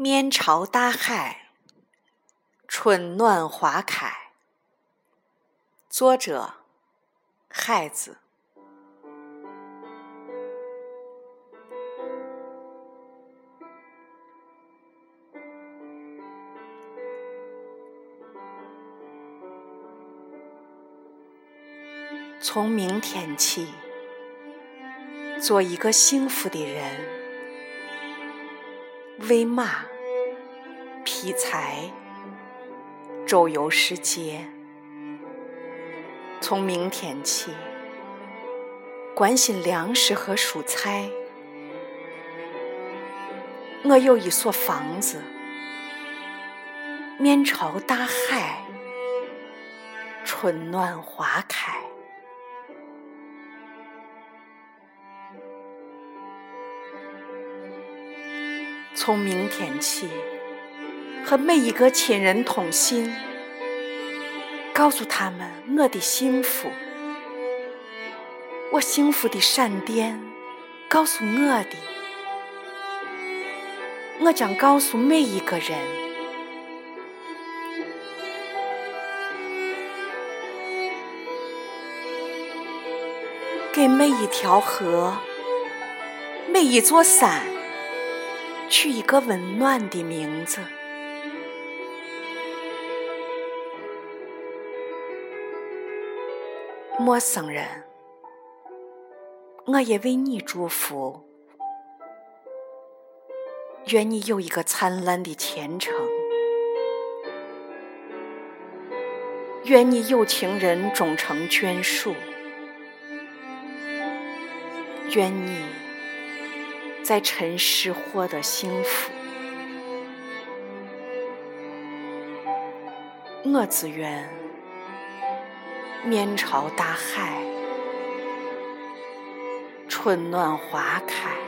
面朝大海，春暖花开。作者：孩子。从明天起，做一个幸福的人，喂马、劈柴、周游世界。从明天起，关心粮食和蔬菜。我有一所房子，面朝大海，春暖花开。从明天起，和每一个亲人通信，告诉他们我的幸福。我幸福的闪电告诉我的，我将告诉每一个人，给每一条河，每一座山。取一个温暖的名字，陌生人，我也为你祝福。愿你有一个灿烂的前程，愿你有情人终成眷属，愿你。在尘世获得幸福，我只愿面朝大海，春暖花开。